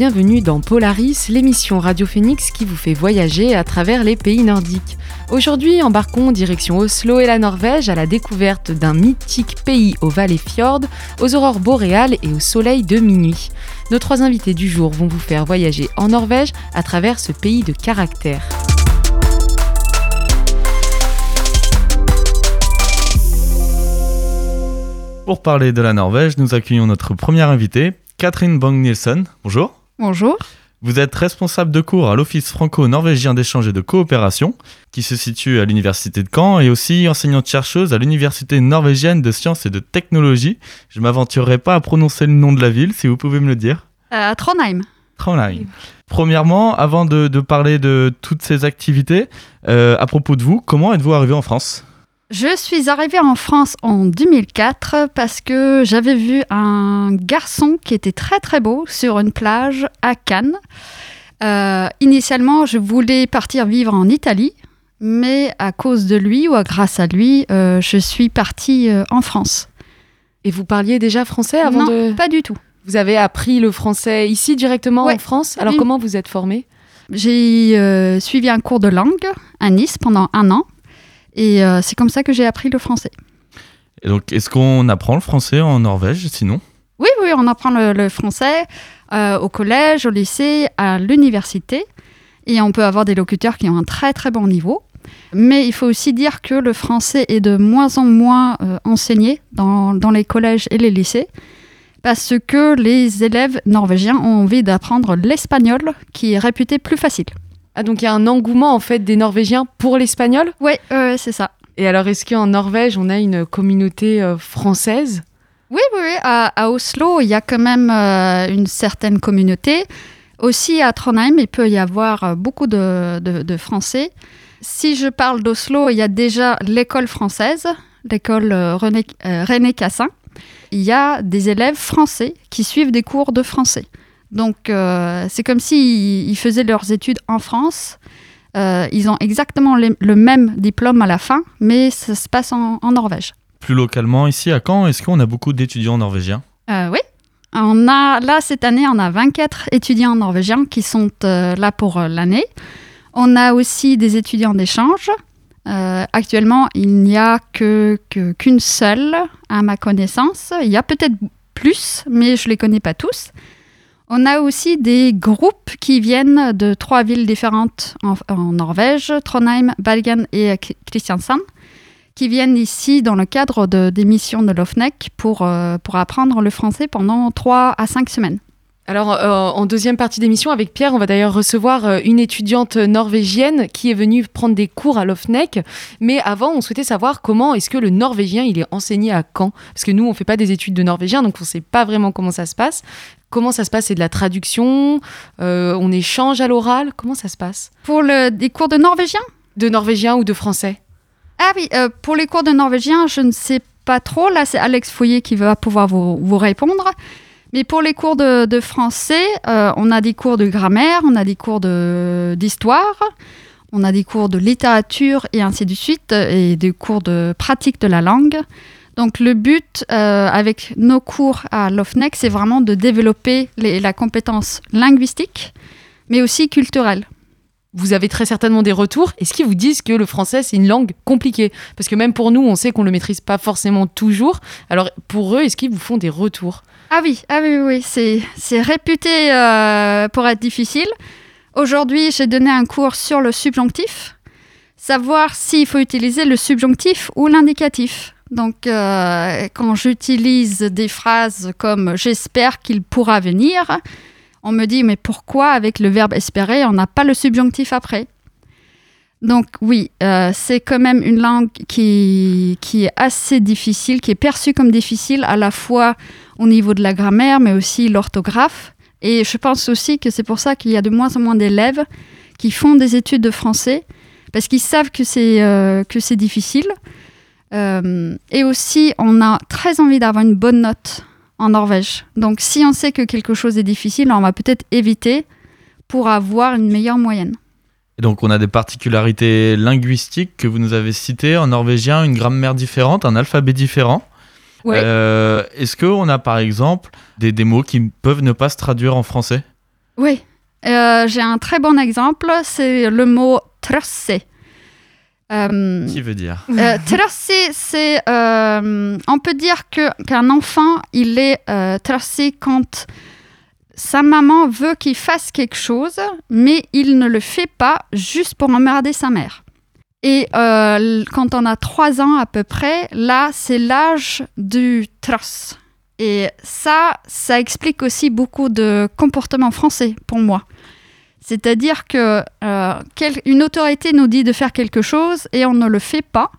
Bienvenue dans Polaris, l'émission Radio Phoenix qui vous fait voyager à travers les pays nordiques. Aujourd'hui, embarquons direction Oslo et la Norvège à la découverte d'un mythique pays aux vallées fjord, aux aurores boréales et au soleil de minuit. Nos trois invités du jour vont vous faire voyager en Norvège à travers ce pays de caractère. Pour parler de la Norvège, nous accueillons notre première invitée, Catherine Bang-Nielsen. Bonjour. Bonjour. Vous êtes responsable de cours à l'Office franco-norvégien d'échange et de coopération, qui se situe à l'Université de Caen, et aussi enseignante-chercheuse à l'Université norvégienne de sciences et de technologie. Je ne m'aventurerai pas à prononcer le nom de la ville, si vous pouvez me le dire. À Trondheim. Trondheim. Premièrement, avant de, parler de toutes ces activités, euh, à propos de vous, comment êtes-vous arrivé en France? Je suis arrivée en France en 2004 parce que j'avais vu un garçon qui était très très beau sur une plage à Cannes. Euh, initialement, je voulais partir vivre en Italie, mais à cause de lui ou grâce à lui, euh, je suis partie euh, en France. Et vous parliez déjà français avant non, pas du tout. Vous avez appris le français ici directement en France? Alors comment vous êtes formée? J'ai suivi un cours de langue à Nice pendant un an. Et euh, c'est comme ça que j'ai appris le français. Et donc, est-ce qu'on apprend le français en Norvège sinon? Oui, oui, on apprend le, français euh, au collège, au lycée, à l'université. Et on peut avoir des locuteurs qui ont un très très bon niveau. Mais il faut aussi dire que le français est de moins en moins euh, enseigné dans, dans, les collèges et les lycées parce que les élèves norvégiens ont envie d'apprendre l'espagnol qui est réputé plus facile. Ah, donc il y a un engouement en fait des Norvégiens pour l'espagnol? Oui, c'est ça. Et alors, est-ce qu'en Norvège, on a une communauté euh, française? Oui, oui, oui. À, Oslo, il y a quand même euh, une certaine communauté. Aussi à Trondheim, il peut y avoir euh, beaucoup de, Français. Si je parle d'Oslo, il y a déjà l'école française, l'école René, René Cassin. Il y a des élèves français qui suivent des cours de français. Donc, euh, c'est comme s'ils faisaient leurs études en France. Euh, ils ont exactement le même diplôme à la fin, mais ça se passe en, Norvège. Plus localement, ici à Caen, est-ce qu'on a beaucoup d'étudiants norvégiens? Euh, Oui. On a, là, cette année, on a 24 étudiants norvégiens qui sont là pour l'année. On a aussi des étudiants d'échange. actuellement, il n'y a qu'une que, seule, à ma connaissance. Il y a peut-être plus, mais je ne les connais pas tous. On a aussi des groupes qui viennent de trois villes différentes en, Norvège, Trondheim, Bergen et Kristiansand, qui viennent ici dans le cadre de, des missions de l'OFNEC pour, euh, pour apprendre le français pendant trois à cinq semaines. Alors, euh, en deuxième partie d'émission, avec Pierre, on va d'ailleurs recevoir euh, une étudiante norvégienne qui est venue prendre des cours à l'OFNEC. Mais avant, on souhaitait savoir comment est-ce que le norvégien il est enseigné à Caen Parce que nous, on ne fait pas des études de norvégien, donc on ne sait pas vraiment comment ça se passe. Comment ça se passe? C'est de la traduction? Euh, On échange à l'oral? Comment ça se passe? Pour le, des cours de norvégien? De norvégien ou de français Ah oui, pour les cours de norvégien, je ne sais pas trop. Là, c'est Alex Foyer qui va pouvoir vous, vous répondre. Mais pour les cours de, français, euh, on a des cours de grammaire, on a des cours d'histoire, on a des cours de littérature et ainsi de suite, et des cours de pratique de la langue. Donc le but euh, avec nos cours à l'OFNEC, c'est vraiment de développer la compétence linguistique, mais aussi culturelle vous avez très certainement des retours. Est-ce qu'ils vous disent que le français, c'est une langue compliquée Parce que même pour nous, on sait qu'on ne le maîtrise pas forcément toujours. Alors, pour eux, est-ce qu'ils vous font des retours? Ah oui, ah oui, oui, c'est réputé euh, pour être difficile. Aujourd'hui, j'ai donné un cours sur le subjonctif. Savoir s'il faut utiliser le subjonctif ou l'indicatif. Donc, euh, quand j'utilise des phrases comme j'espère qu'il pourra venir, on me dit mais pourquoi avec le verbe espérer, on n'a pas le subjonctif après? Donc oui, euh, c'est quand même une langue qui, qui est assez difficile, qui est perçue comme difficile à la fois au niveau de la grammaire, mais aussi l'orthographe. Et je pense aussi que c'est pour ça qu'il y a de moins en moins d'élèves qui font des études de français, parce qu'ils savent que c'est euh, difficile. Euh, et aussi, on a très envie d'avoir une bonne note en Norvège. Donc si on sait que quelque chose est difficile, on va peut-être éviter pour avoir une meilleure moyenne. Et donc on a des particularités linguistiques que vous nous avez citées en norvégien, une grammaire différente, un alphabet différent. Ouais. Euh, est-ce qu'on a par exemple des, des, mots qui peuvent ne pas se traduire en français? Oui, euh, j'ai un très bon exemple, c'est le mot trosser. Euh, Qui veut dire euh, Trosser, c'est. Euh, on peut dire que, qu'un enfant, il est euh, tracé quand sa maman veut qu'il fasse quelque chose, mais il ne le fait pas juste pour emmerder sa mère. Et quand on a trois ans à peu près, là, c'est l'âge du tross. Et ça, ça explique aussi beaucoup de comportements français pour moi. C'est-à-dire que euh, quel- une autorité nous dit de faire quelque chose et on ne le fait pas.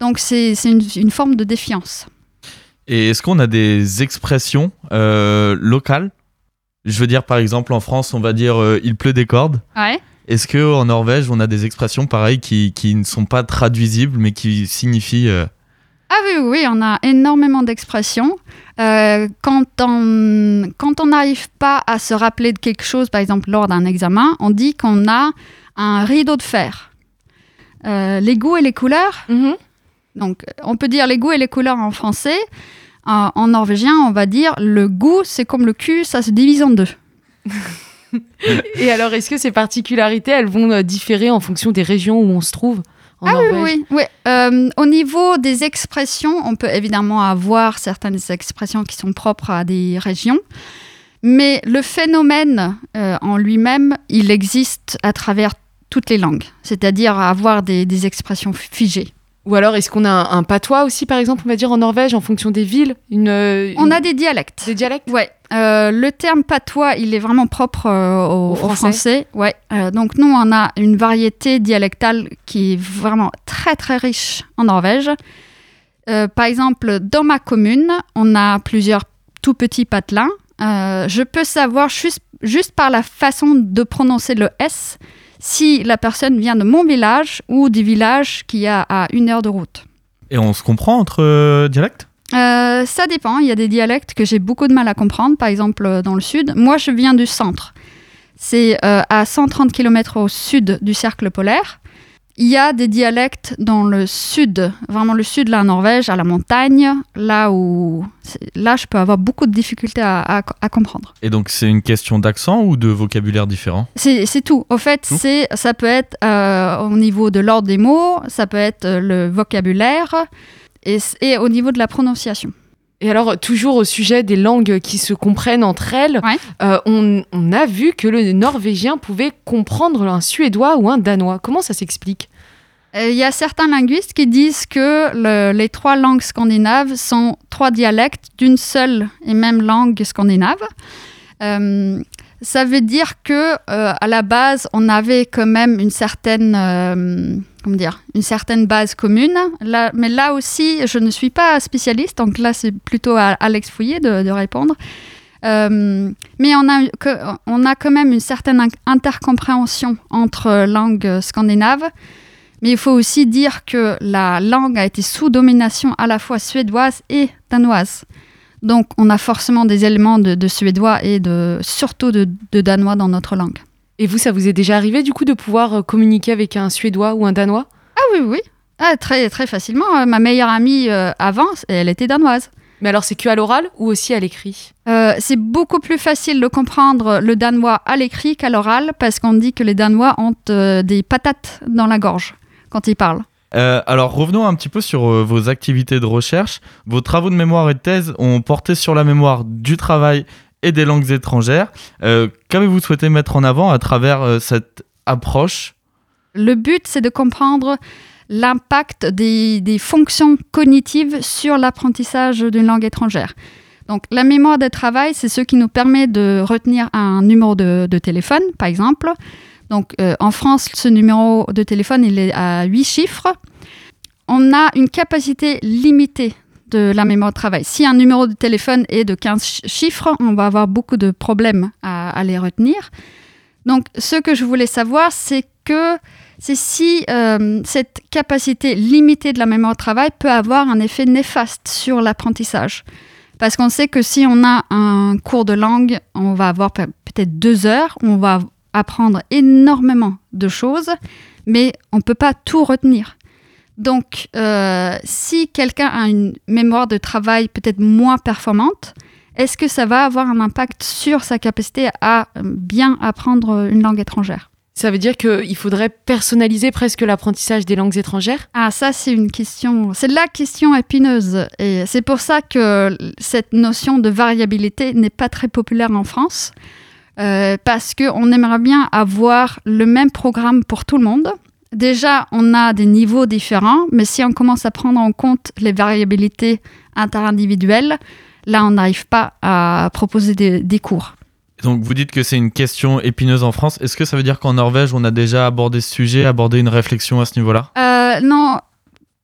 Donc c'est une, une forme de défiance. Et est-ce qu'on a des expressions euh, locales? Je veux dire, par exemple, en France, on va dire euh, il pleut des cordes. Ouais. Est-ce qu'en Norvège, on a des expressions pareilles qui, qui ne sont pas traduisibles, mais qui signifient. Euh, Ah oui, oui, on a énormément d'expressions. Euh, quand on quand on n'arrive pas à se rappeler de quelque chose, par exemple lors d'un examen, on dit qu'on a un rideau de fer. Euh, les goûts et les couleurs, Mhm. donc on peut dire les goûts et les couleurs en français. En, en norvégien, on va dire le goût, c'est comme le cul, ça se divise en deux. Et alors, est-ce que ces particularités, elles vont euh, différer en fonction des régions où on se trouve? En Norvège Ah Oui, oui. Euh, au niveau des expressions, on peut évidemment avoir certaines expressions qui sont propres à des régions, mais le phénomène euh, en lui-même, il existe à travers toutes les langues, c'est-à-dire avoir des, des expressions figées. Ou alors, est-ce qu'on a un, un patois aussi, par exemple, on va dire en Norvège, en fonction des villes une, euh, On a des dialectes. des dialectes Ouais, euh, le terme patois, il est vraiment propre euh, au, Au au français. français. Ouais, euh, donc nous, on a une variété dialectale qui est vraiment très très riche en Norvège. Par exemple, dans ma commune, on a plusieurs tout petits patelins. Je peux savoir juste, juste par la façon de prononcer le S si la personne vient de mon village ou du village qui a à une heure de route. Et on se comprend entre euh, dialectes? Euh, ça dépend. Il y a des dialectes que j'ai beaucoup de mal à comprendre, par exemple euh, dans le sud. Moi, je viens du centre. C'est euh, à 130 km au sud du cercle polaire. Il y a des dialectes dans le sud, vraiment le sud de la Norvège, à la montagne, là où là je peux avoir beaucoup de difficultés à, à- à comprendre. Et donc, c'est une question d'accent ou de vocabulaire différent? C'est tout. Au fait, c'est ça peut être euh, au niveau de l'ordre des mots, ça peut être euh, le vocabulaire et, et au niveau de la prononciation. Et alors, toujours au sujet des langues qui se comprennent entre elles, Ouais. euh, on, on a vu que le norvégien pouvait comprendre un suédois ou un danois. Comment ça s'explique Euh, Il y a certains linguistes qui disent que le- les trois langues scandinaves sont trois dialectes d'une seule et même langue scandinave. Euh, ça veut dire que à la base, on avait quand même une certaine, une certaine base commune. Mais là aussi, je ne suis pas spécialiste, donc là, c'est plutôt à Alex Fouillé de, répondre. Euh, mais on a, quand même une certaine in- intercompréhension entre langues scandinaves. Mais il faut aussi dire que la langue a été sous domination à la fois suédoise et danoise. Donc on a forcément des éléments de, suédois et de, surtout de danois dans notre langue. Et vous, ça vous est déjà arrivé du coup de pouvoir euh, communiquer avec un suédois ou un danois? Ah oui, oui. Ah, très, très facilement. Euh, Ma meilleure amie euh, avant, elle était danoise. Mais alors, c'est que à l'oral ou aussi à l'écrit? Euh, c'est beaucoup plus facile de comprendre le danois à l'écrit qu'à l'oral parce qu'on dit que les danois ont euh, des patates dans la gorge quand ils parlent. Euh, alors revenons un petit peu sur euh, vos activités de recherche. Vos travaux de mémoire et de thèse ont porté sur la mémoire du travail et des langues étrangères. Euh, Qu'avez-vous souhaité mettre en avant à travers euh, cette approche? Le but, c'est de comprendre l'impact des, fonctions cognitives sur l'apprentissage d'une langue étrangère. Donc, la mémoire de travail, c'est ce qui nous permet de retenir un numéro de, de téléphone, par exemple. Donc, euh, en France, ce numéro de téléphone, il est à 8 chiffres. On a une capacité limitée de la mémoire de travail. Si un numéro de téléphone est de 15 ch- chiffres, on va avoir beaucoup de problèmes à, les retenir. Donc, ce que je voulais savoir, c'est que c'est si euh, cette capacité limitée de la mémoire de travail peut avoir un effet néfaste sur l'apprentissage. Parce qu'on sait que si on a un cours de langue, on va avoir pe- peut-être deux heures, on va apprendre énormément de choses, mais on ne peut pas tout retenir. Donc, euh, si quelqu'un a une mémoire de travail peut-être moins performante, est-ce que ça va avoir un impact sur sa capacité à bien apprendre une langue étrangère? Ça veut dire qu'il faudrait personnaliser presque l'apprentissage des langues étrangères? Ah, ça, c'est une question. C'est la question épineuse. Et c'est pour ça que cette notion de variabilité n'est pas très populaire en France. Euh, parce qu'on aimerait bien avoir le même programme pour tout le monde. Déjà, on a des niveaux différents, mais si on commence à prendre en compte les variabilités interindividuelles, là, on n'arrive pas à proposer des cours. Donc vous dites que c'est une question épineuse en France. Est-ce que ça veut dire qu'en Norvège, on a déjà abordé ce sujet, abordé une réflexion à ce niveau-là? Euh, Non,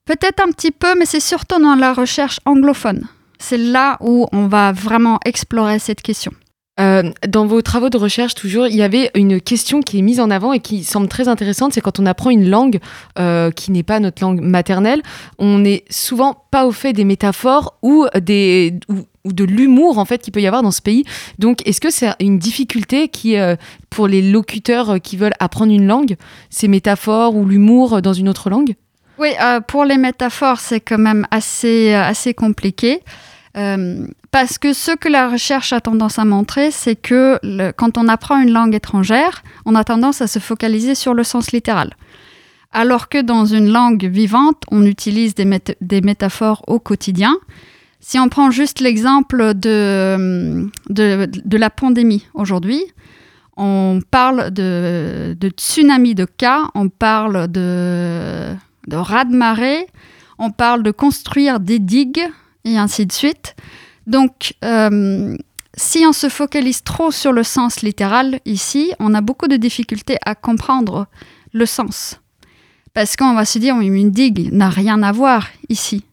peut-être un petit peu, mais c'est surtout dans la recherche anglophone. C'est là où on va vraiment explorer cette question. Euh, dans vos travaux de recherche, toujours, il y avait une question qui est mise en avant et qui semble très intéressante, c'est quand on apprend une langue euh, qui n'est pas notre langue maternelle, on n'est souvent pas au fait des métaphores ou, de l'humour en fait qu'il peut y avoir dans ce pays. Donc, est-ce que c'est une difficulté qui, euh, pour les locuteurs qui veulent apprendre une langue, ces métaphores ou l'humour dans une autre langue? Oui, pour les métaphores, c'est quand même assez, assez compliqué. Euh, parce que ce que la recherche a tendance à montrer, c'est que quand on apprend une langue étrangère, on a tendance à se focaliser sur le sens littéral. Alors que dans une langue vivante, on utilise des, métaphores au quotidien. Si on prend juste l'exemple de, la pandémie aujourd'hui, on parle de, de, tsunami de cas, on parle de, de raz-de-marée, on parle de construire des digues, et ainsi de suite. Donc, euh, si on se focalise trop sur le sens littéral ici, on a beaucoup de difficultés à comprendre le sens. Parce qu'on va se dire, une digue n'a rien à voir ici.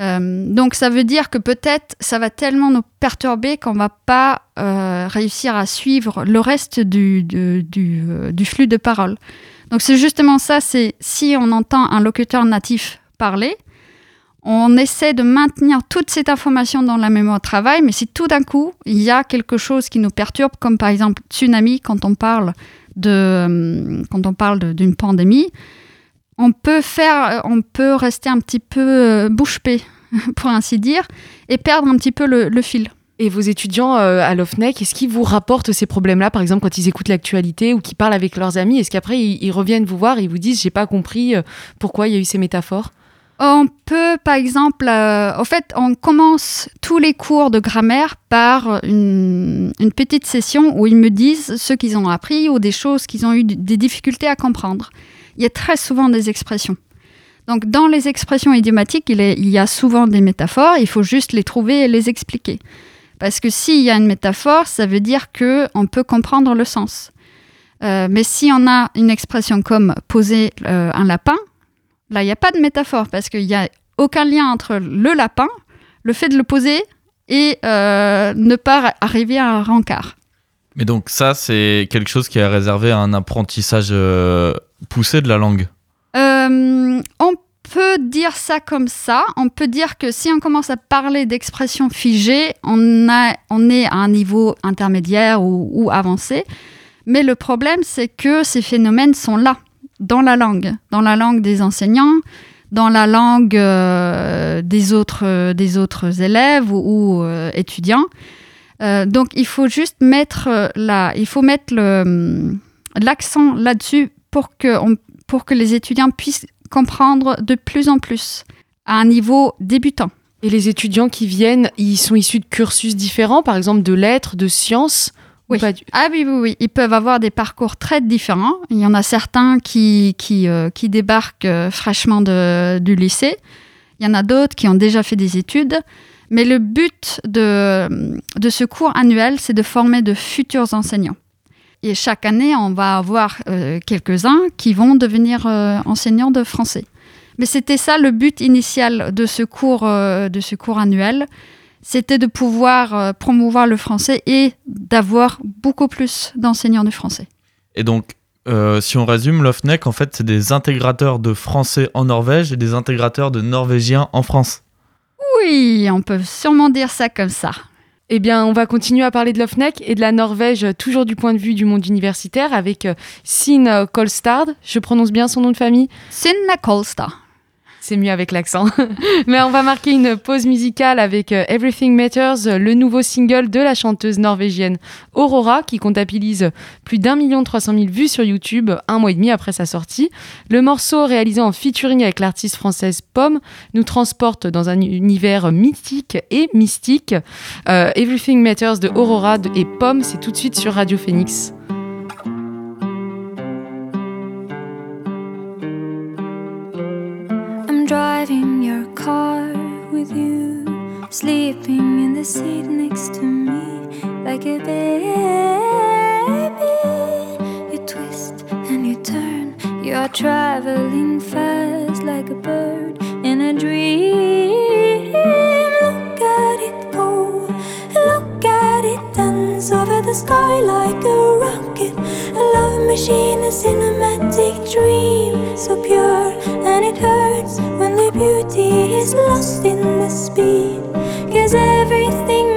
Euh, donc ça veut dire que peut-être ça va tellement nous perturber qu'on va pas euh, réussir à suivre le reste du, du flux de parole. Donc c'est justement ça, c'est si on entend un locuteur natif parler, on essaie de maintenir toute cette information dans la mémoire de travail, mais si tout d'un coup, il y a quelque chose qui nous perturbe, comme par exemple tsunami, quand on parle de, euh, quand on parle d'une pandémie, on peut faire, on peut rester un petit peu euh, bouche bée, pour ainsi dire, et perdre un petit peu le, fil. Et vos étudiants euh, à l'OFNEC, est-ce qu'ils vous rapportent ces problèmes-là, par exemple, quand ils écoutent l'actualité ou qu'ils parlent avec leurs amis? Est-ce qu'après, ils, reviennent vous voir et vous disent J'ai pas compris pourquoi il y a eu ces métaphores? On peut, par exemple, euh, au fait, on commence tous les cours de grammaire par une, petite session où ils me disent ce qu'ils ont appris ou des choses qu'ils ont eu des difficultés à comprendre. Il y a très souvent des expressions. Donc, dans les expressions idiomatiques, il, y a souvent des métaphores, il faut juste les trouver et les expliquer. Parce que s'il y a une métaphore, ça veut dire qu'on peut comprendre le sens. Euh, mais si on a une expression comme poser euh, un lapin, Là, il n'y a pas de métaphore parce qu'il n'y a aucun lien entre le lapin, le fait de le poser et euh, ne pas arriver à un rencard. Mais donc ça, c'est quelque chose qui est réservé à un apprentissage euh, poussé de la langue euh, On peut dire ça comme ça. On peut dire que si on commence à parler d'expressions figées, on, a, on est à un niveau intermédiaire ou, ou avancé. Mais le problème, c'est que ces phénomènes sont là dans la langue, dans la langue des enseignants, dans la langue euh, des, autres, euh, des autres élèves ou, euh, étudiants. donc il faut juste mettre, la, mettre l'accent là-dessus pour pour que les étudiants puissent comprendre de plus en plus à un niveau débutant. Et les étudiants qui viennent, ils sont issus de cursus différents, par exemple de lettres, de sciences oui. Ah oui, oui, oui. Ils peuvent avoir des parcours très différents. Il y en a certains qui, qui, euh, qui débarquent euh, fraîchement de, du lycée. Il y en a d'autres qui ont déjà fait des études. Mais le but de, de ce cours annuel, c'est de former de futurs enseignants. Et chaque année, on va avoir euh, quelques-uns qui vont devenir enseignants de français. Mais c'était ça le but initial de ce cours, de ce cours annuel c'était de pouvoir euh, promouvoir le français et d'avoir beaucoup plus d'enseignants de français. Et donc, euh, si on résume, l'OFNEC, en fait, c'est des intégrateurs de français en Norvège et des intégrateurs de norvégiens en France. Oui, on peut sûrement dire ça comme ça. Eh bien, on va continuer à parler de l'OFNEC et de la Norvège, toujours du point de vue du monde universitaire, avec euh, Sin Kolstad. Je prononce bien son nom de famille? Sin Kolstad. C'est mieux avec l'accent. Mais on va marquer une pause musicale avec euh, Everything Matters, le nouveau single de la chanteuse norvégienne Aurora, qui comptabilise plus d'un million trois cent mille vues sur YouTube un mois et demi après sa sortie. Le morceau, réalisé en featuring avec l'artiste française Pomme, nous transporte dans un univers mythique et mystique. Euh, Everything Matters de Aurora et Pomme, c'est tout de suite sur Radio Phoenix. With you, sleeping in the seat next to me like a baby. You twist and you turn, you are traveling fast like a bird in a dream. Look at it go, look at it dance over the sky like a rocket. A love machine, a cinematic dream, so pure and it hurts beauty is lost in the speed. Cause everything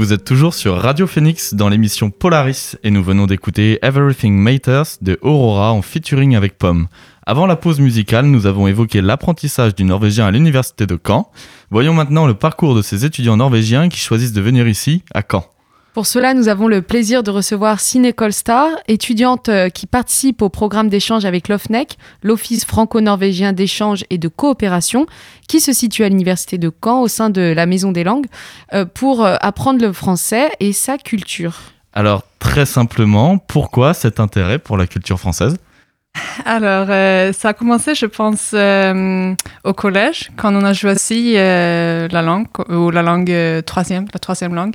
Vous êtes toujours sur Radio Phoenix dans l'émission Polaris et nous venons d'écouter Everything Matters de Aurora en featuring avec Pomme. Avant la pause musicale, nous avons évoqué l'apprentissage du norvégien à l'université de Caen. Voyons maintenant le parcours de ces étudiants norvégiens qui choisissent de venir ici, à Caen. Pour cela, nous avons le plaisir de recevoir Sine Kolstar, étudiante euh, qui participe au programme d'échange avec l'OFNEC, l'Office franco-norvégien d'échange et de coopération, qui se situe à l'université de Caen au sein de la Maison des langues, euh, pour euh, apprendre le français et sa culture. Alors, très simplement, pourquoi cet intérêt pour la culture française? Alors, euh, ça a commencé, je pense, euh, au collège, quand on a choisi euh, la langue, ou la langue euh, troisième, la troisième langue,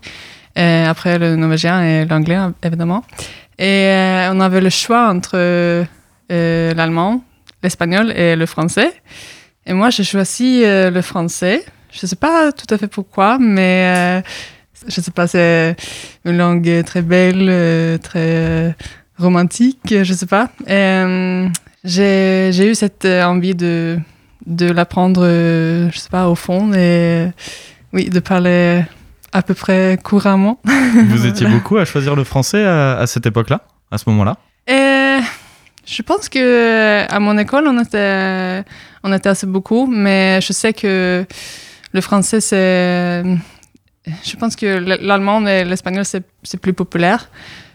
euh, après le norvégien et l'anglais, évidemment. Et euh, on avait le choix entre euh, l'allemand, l'espagnol et le français. Et moi, j'ai choisi le français. Je ne sais pas tout à fait pourquoi, mais je ne sais pas, c'est une langue très belle, très romantique, je ne sais pas. J'ai eu cette envie de de l'apprendre, je sais pas, au fond, et oui, de parler à peu près couramment. Vous étiez beaucoup à choisir le français à, à cette époque-là, à ce moment-là Et je pense que à mon école, on était, on était assez beaucoup, mais je sais que le français, c'est. Je pense que l'allemand et l'espagnol, c'est c'est plus populaire.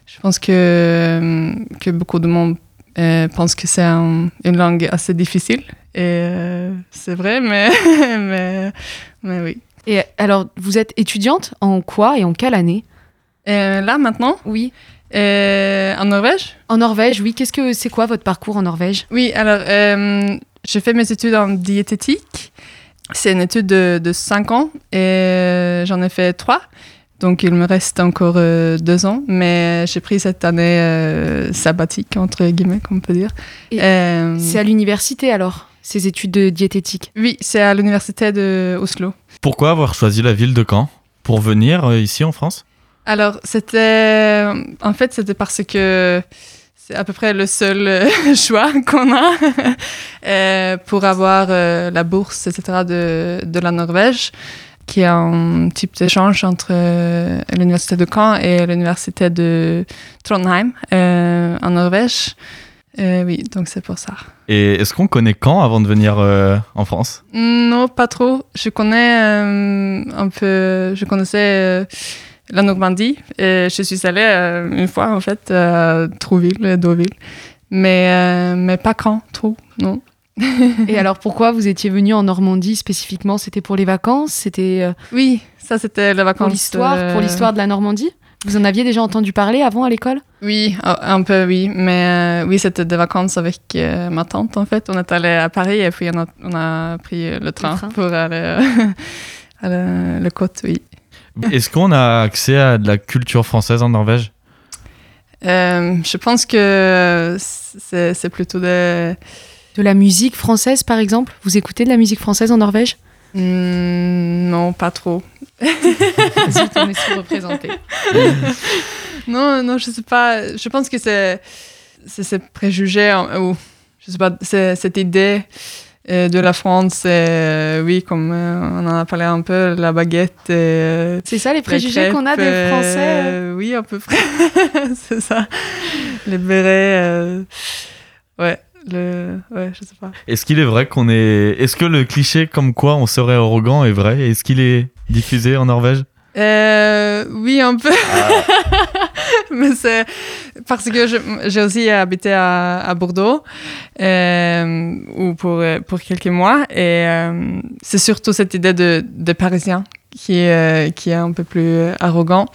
Je pense que, que beaucoup de monde euh, pense que c'est un- une langue assez difficile. Et euh, c'est vrai, mais, mais, mais oui. Et alors, vous êtes étudiante en quoi et en quelle année Et là, maintenant, Oui. euh, en Norvège, En Norvège, oui. Qu'est-ce que c'est quoi votre parcours en Norvège Oui, alors, euh, j'ai fait mes études en diététique. C'est une étude de, de 5 ans et euh, j'en ai fait 3. Donc, il me reste encore euh, deux ans, mais j'ai pris cette année euh, sabbatique, entre guillemets, comme on peut dire. Euh, C'est à l'université alors, ces études de diététique oui, c'est à l'université de Oslo. Pourquoi avoir choisi la ville de Caen pour venir euh, ici en France? Alors, c'était. En fait, c'était parce que c'est à peu près le seul euh, choix qu'on a euh, pour avoir euh, la bourse, etc., de, de la Norvège, qui est un type d'échange entre euh, l'université de Caen et l'université de Trondheim, euh, en Norvège. Euh, oui, donc c'est pour ça. Et est-ce qu'on connaît Caen avant de venir euh, en France? Non, pas trop. Je connais euh, un peu. Je connaissais euh, la Normandie. Et je suis allée euh, une fois, en fait, à Trouville, et Deauville. Mais, euh, mais pas quand, trop, non. Et alors, pourquoi vous étiez venu en Normandie spécifiquement? C'était pour les vacances? C'était euh, Oui, ça c'était les vacances. pour l'histoire euh, Pour l'histoire de la Normandie? Vous en aviez déjà entendu parler avant à l'école? Oui, un un peu, oui. Mais euh, oui, c'était des vacances avec euh, ma tante, en fait. On est allé à Paris et puis on a, on a pris le train, train. pour aller euh, à la, le côte, oui. Est-ce qu'on a accès à de la culture française en Norvège? Euh, je pense que c'est plutôt des... De la musique française, par exemple? Vous écoutez de la musique française en Norvège? Hmm, non, pas trop. On est sous-représenté. Non, non, je sais pas. Je pense que c'est c'est ces préjugés hein, ou je sais pas, c'est cette idée euh, de la France. euh, oui, comme euh, on en a parlé un peu, la baguette. Et, euh, C'est ça les préjugés qu'on a des Français euh, Oui, à peu près. c'est ça. Les bérets. euh, ouais. Le, ouais, je sais pas. Est-ce qu'il est vrai qu'on est. Est-ce que le cliché comme quoi on serait arrogant est vrai? Est-ce qu'il est diffusé en Norvège Euh, oui, un peu. Mais c'est parce que j'ai aussi habité à, à Bordeaux euh, ou pour, pour quelques mois. Et euh, c'est surtout cette idée de, de Parisien qui, est- euh, qui est un peu plus arrogant,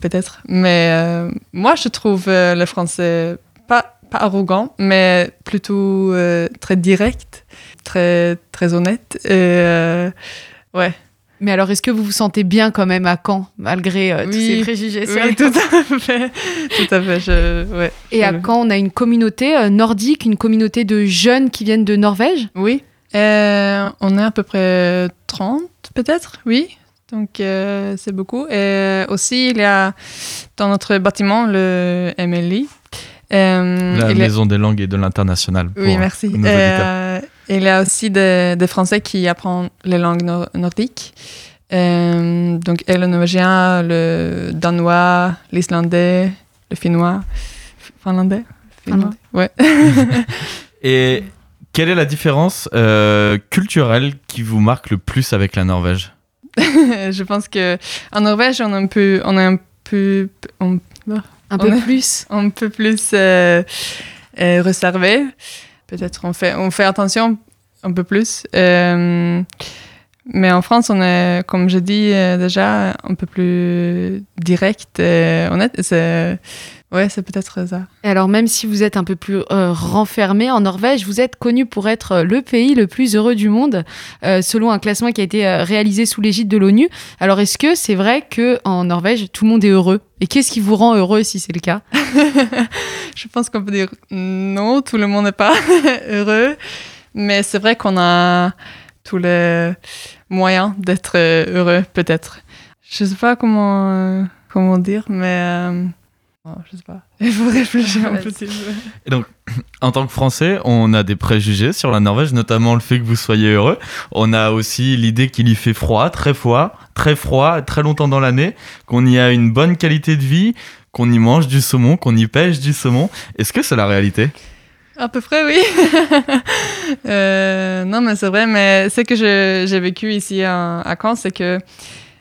peut-être. Mais euh, moi, je trouve euh, le français pas, pas arrogant, mais plutôt euh, très direct, très, très honnête. Et euh, ouais. Mais alors, est-ce que vous vous sentez bien quand même à Caen, malgré euh, tous ces préjugés sur Oui, les- tout à fait. Tout à fait. Je, ouais, Et à Caen, on a une communauté euh, nordique, une communauté de jeunes qui viennent de Norvège? Oui. Euh, on est à peu près 30, peut-être, oui. Donc, euh, c'est beaucoup. Et aussi, il y a dans notre bâtiment le MLI. Euh, La a- Maison des langues et de l'international. Oui, merci. nos il y a aussi des, des Français qui apprennent les langues nor- nordiques. Euh, donc, et le norvégien, le danois, l'islandais, le finnois, finlandais? Finlandais. Ouais. Et quelle est la différence euh, culturelle qui vous marque le plus avec la Norvège? Je pense que en Norvège, on est un peu, on est un peu, on, Un On peu plus un peu plus euh, euh, réservé. Peut-être on fait, on fait attention un peu plus. Euh, mais en France, on est, comme je dis euh, déjà, un peu plus direct et honnête. C'est, ouais, c'est peut-être ça. Et alors, même si vous êtes un peu plus euh, renfermé en Norvège, vous êtes connu pour être euh, le pays le plus heureux du monde, euh, selon un classement qui a été réalisé sous l'égide de l'ONU. Alors, est-ce que c'est vrai que en Norvège, tout le monde est heureux? Et qu'est-ce qui vous rend heureux si c'est le cas? Je pense qu'on peut dire non, tout le monde n'est pas heureux, mais c'est vrai qu'on a tous les moyens d'être euh, heureux, peut-être. Je sais pas comment, euh, comment dire, mais euh, Oh, je sais pas. Il faut réfléchir un petit peu. Et donc, en tant que Français, on a des préjugés sur la Norvège, notamment le fait que vous soyez heureux. On a aussi l'idée qu'il y fait froid, très froid, très froid, très longtemps dans l'année, qu'on y a une bonne qualité de vie, qu'on y mange du saumon, qu'on y pêche du saumon. Est-ce que c'est la réalité? À peu près, oui. Euh, non, mais c'est vrai, mais ce que j'ai vécu ici à, Caen, c'est que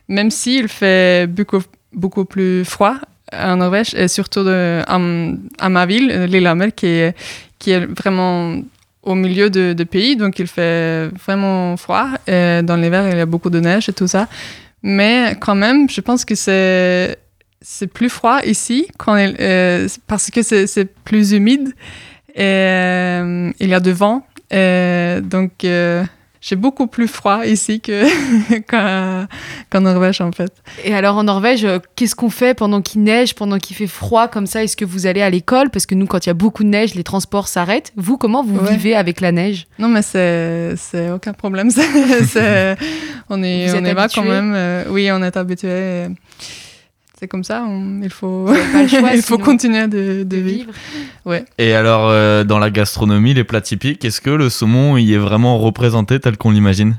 même s'il fait beaucoup, beaucoup plus froid en Norvège, et surtout de, à, ma ville, Lillehammer, qui est, qui est vraiment au milieu de, pays, donc il fait vraiment froid. Et dans l'hiver, il y a beaucoup de neige et tout ça. Mais quand même, je pense que c'est c'est plus froid ici euh, parce que c'est plus humide il y a du vent. Et donc, euh, j'ai beaucoup plus froid ici que qu'en Norvège, en fait. Et alors en Norvège, euh, qu'est-ce qu'on fait pendant qu'il neige, pendant qu'il fait froid comme ça? Est-ce que vous allez à l'école? Parce que nous, quand il y a beaucoup de neige, les transports s'arrêtent. Vous, comment vous Ouais. vivez avec la neige? Non, mais c'est aucun problème. On est, on va habitué quand même. euh, oui, on est habitué. C'est comme ça. on- il faut, Vous avez pas le choix, il faut continuer de, de de vivre. vivre Et alors, euh, dans la gastronomie, les plats typiques, est-ce que le saumon y est vraiment représenté tel qu'on l'imagine?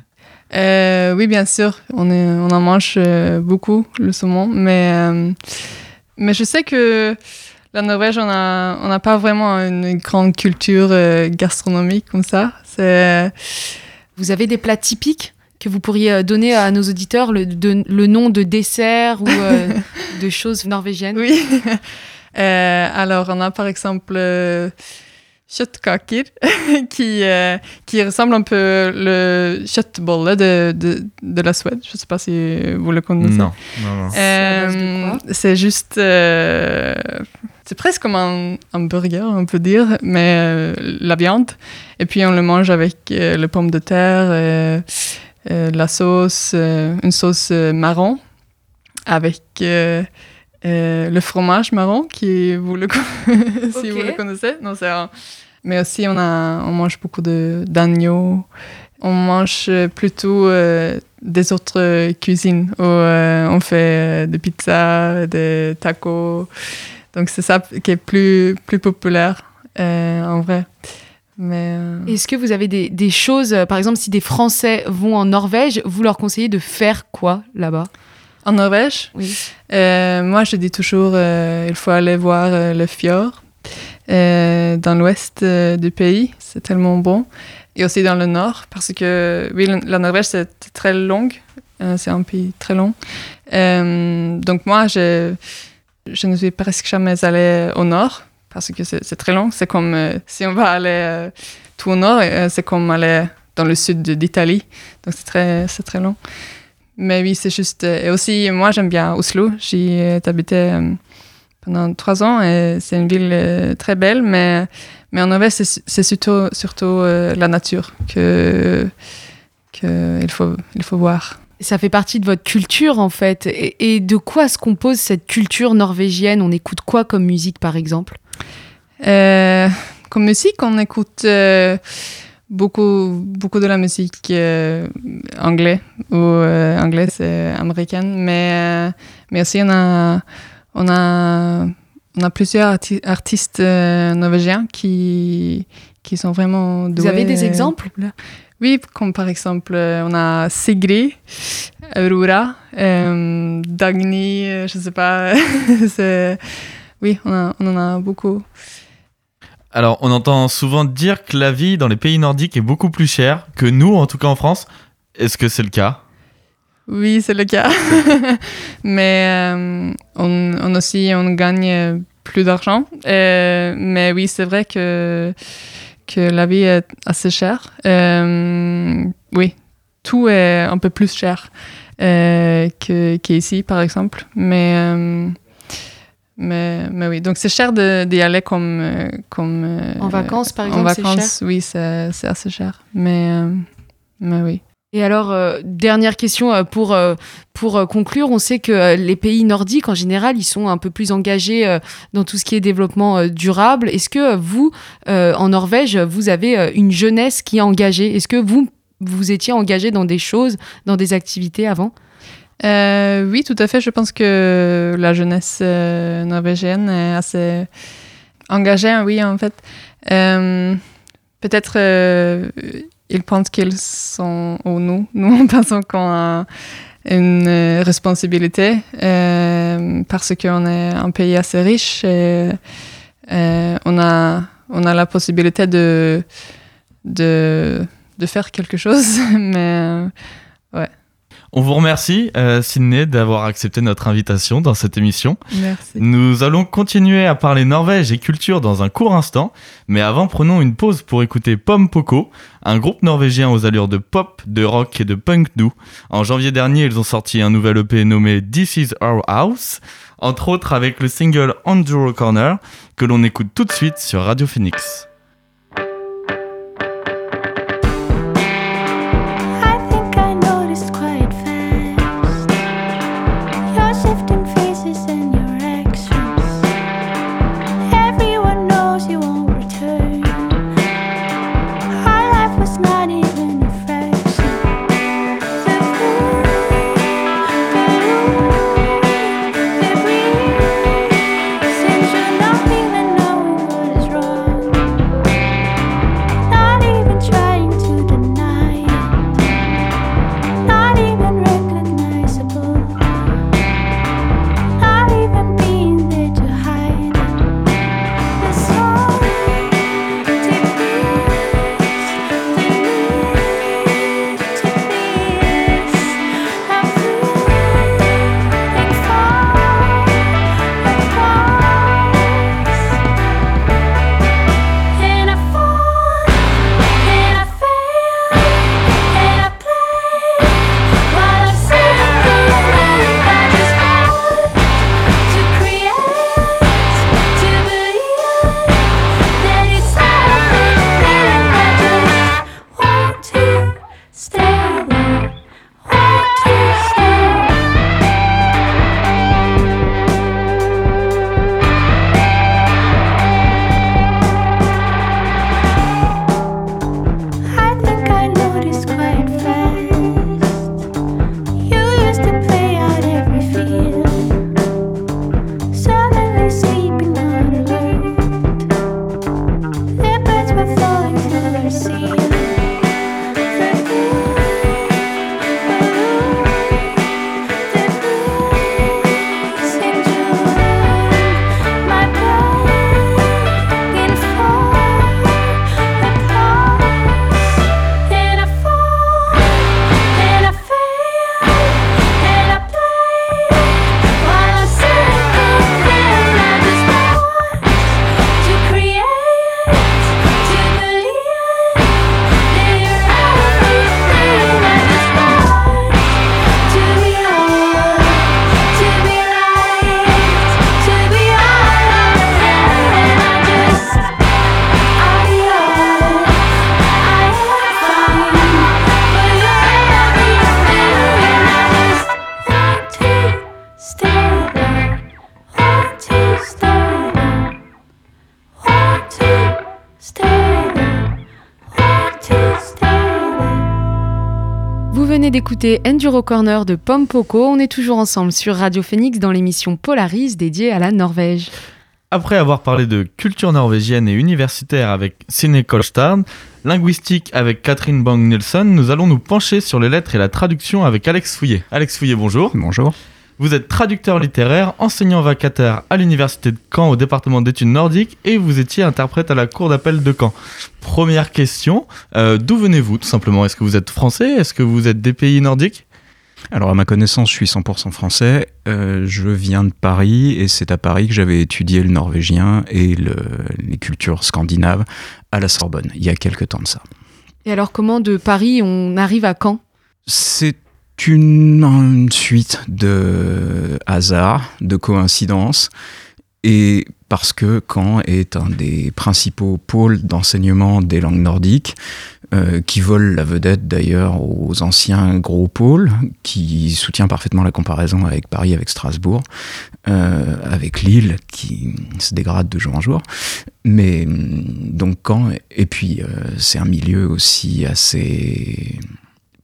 Euh, oui, bien sûr. On, est, on en mange euh, beaucoup, le saumon. Mais, euh, mais je sais que la Norvège, on n'a on pas vraiment une grande culture euh, gastronomique comme ça. Vous avez des plats typiques? Que vous pourriez euh, donner à nos auditeurs, le, de- le nom de dessert ou euh, de choses norvégiennes? Oui. Euh, alors, on a par exemple euh, qui, euh, qui ressemble un peu le kjøttbolle de, de, de la Suède. Je ne sais pas si vous le connaissez. Non, non, non. C'est Euh, juste. euh, c'est presque comme un, un burger, on peut dire, mais euh, la viande. Et puis on le mange avec euh, les pommes de terre, la sauce, euh, une sauce euh, marron, avec euh, euh, le fromage marron, qui vous le, si vous le connaissez. Non, c'est un- Mais aussi on, a, on mange beaucoup de- d'agneau. On mange euh, plutôt euh, des autres cuisines où euh, on fait euh, des pizzas, des tacos. Donc c'est ça qui est plus, plus populaire euh, en vrai. Mais euh, Est-ce que vous avez des, des choses, euh, par exemple, si des Français vont en Norvège, vous leur conseillez de faire quoi là-bas? En Norvège, Oui. euh, moi je dis toujours euh, il faut aller voir le fjord dans l'ouest du pays. C'est tellement bon. Et aussi dans le nord, parce que oui, la Norvège c'est très longue. C'est un pays très long. Donc moi, je, je ne suis presque jamais allée au nord parce que c'est très long. C'est comme euh, si on va aller euh, tout au nord, euh, c'est comme aller dans le sud d'Italie. Donc c'est très, très long. Mais oui, c'est juste. et aussi, moi, j'aime bien Oslo. J'y habité pendant trois ans et c'est une ville très belle, mais, mais en Norvège, c'est surtout, surtout la nature que, que faut, il faut voir. Ça fait partie de votre culture en fait. Et de quoi se compose cette culture norvégienne? On écoute quoi comme musique par exemple? Euh, comme musique, on écoute euh, beaucoup, beaucoup de la musique euh, anglais, ou américaine, mais, mais aussi on a, on a, on a plusieurs arti- artistes norvégiens qui, qui sont vraiment doués. Vous avez des exemples Oui, comme par exemple, on a Sigrid, Aurora, Dagny, je sais pas. oui, on, a- on en a beaucoup. Alors, on entend souvent dire que la vie dans les pays nordiques est beaucoup plus chère que nous, en tout cas en France. Est-ce que c'est le cas? Oui, c'est le cas. mais euh, on, aussi, on gagne plus d'argent. Euh, mais oui, c'est vrai que, que la vie est assez chère. Euh, oui, tout est un peu plus cher euh, qu'ici, par exemple. Mais, euh, mais, mais oui, donc c'est cher d'y aller comme... euh, comme euh, En vacances par en exemple, cher vacances, oui, c'est assez cher. Mais, euh, mais oui. Et alors, euh, dernière question pour, euh, pour conclure. On sait que les pays nordiques, en général, ils sont un peu plus engagés euh, dans tout ce qui est développement durable. Est-ce que vous, en Norvège, vous avez une jeunesse qui est engagée? Est-ce que vous, vous étiez engagé dans des choses, dans des activités avant? Euh, oui, tout à fait. Je pense que la jeunesse euh, norvégienne est assez engagée, oui, en fait. Euh, Peut-être euh, ils pensent qu'ils sont, ou nous, nous pensons qu'on a une responsabilité parce qu'on est un pays assez riche et on, a, on a la possibilité de, de, de faire quelque chose. Mais On vous remercie, euh, Sydney, d'avoir accepté notre invitation dans cette émission. merci. Nous allons continuer à parler Norvège et culture dans un court instant, mais avant prenons une pause pour écouter Pom Poko, un groupe norvégien aux allures de pop, de rock et de punk doux. En janvier dernier, ils ont sorti un nouvel EP nommé This Is Our House, entre autres avec le single Enduro Corner, que l'on écoute tout de suite sur Radio Phoenix. D'écouter Enduro Corner de Pom Poko. On est toujours ensemble sur Radio Phoenix dans l'émission Polaris dédiée à la Norvège. Après avoir parlé de culture norvégienne et universitaire avec Signe Kolstad, linguistique avec Catherine Bang-Nielsen, nous allons nous pencher sur les lettres et la traduction avec Alex Fouillet. Alex Fouillet, bonjour. Bonjour. Vous êtes traducteur littéraire, enseignant vacataire à l'université de Caen au département d'études nordiques et vous étiez interprète à la cour d'appel de Caen. Première question, euh, d'où venez-vous tout simplement? Est-ce que vous êtes français? Est-ce que vous êtes des pays nordiques? Alors à ma connaissance, je suis 100% français. Euh, je viens de Paris et c'est à Paris que j'avais étudié le norvégien et le- les cultures scandinaves à la Sorbonne, il y a quelques temps de ça. Et alors, comment de Paris on arrive à Caen? C'est une, suite de hasards, de coïncidences, et parce que Caen est un des principaux pôles d'enseignement des langues nordiques, euh, qui vole la vedette d'ailleurs aux anciens gros pôles, qui soutient parfaitement la comparaison avec Paris, avec Strasbourg, euh, avec Lille, qui se dégrade de jour en jour. Mais hum, donc Caen, et puis euh, c'est un milieu aussi assez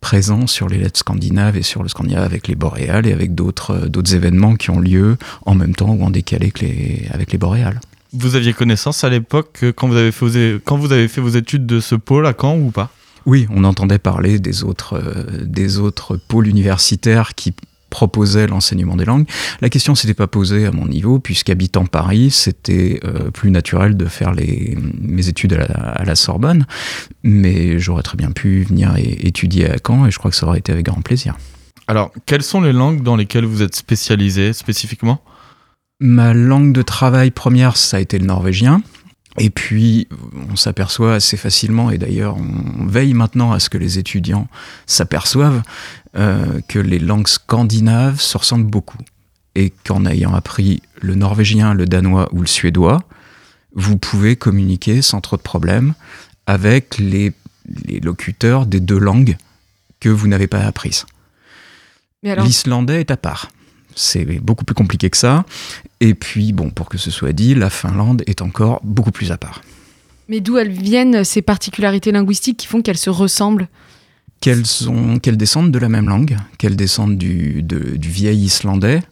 présent sur les lettres scandinaves et sur le scandinave avec les boréales et avec d'autres d'autres événements qui ont lieu en même temps ou en décalé que les, avec les boréales. Vous aviez connaissance à l'époque quand vous avez fait vos, quand vous avez fait vos études de ce pôle à Caen ou pas? Oui, on entendait parler des autres, euh, des autres pôles universitaires qui proposait l'enseignement des langues. La question s'était pas posée à mon niveau, puisqu'habitant Paris, c'était euh, plus naturel de faire les, mes études à la, Sorbonne, mais j'aurais très bien pu venir et, étudier à Caen, et je crois que ça aurait été avec grand plaisir. Alors, quelles sont les langues dans lesquelles vous êtes spécialisé spécifiquement? Ma langue de travail première, ça a été le norvégien. Et puis, on s'aperçoit assez facilement, et d'ailleurs, on veille maintenant à ce que les étudiants s'aperçoivent euh, que les langues scandinaves se ressemblent beaucoup. Et qu'en ayant appris le norvégien, le danois ou le suédois, vous pouvez communiquer sans trop de problèmes avec les, les locuteurs des deux langues que vous n'avez pas apprises. L'islandais est à part. C'est beaucoup plus compliqué que ça. Et puis, bon, pour que ce soit dit, la Finlande est encore beaucoup plus à part. Mais d'où elles viennent ces particularités linguistiques qui font qu'elles se ressemblent? Qu'elles descendent de la même langue, qu'elles descendent du, du vieil islandais.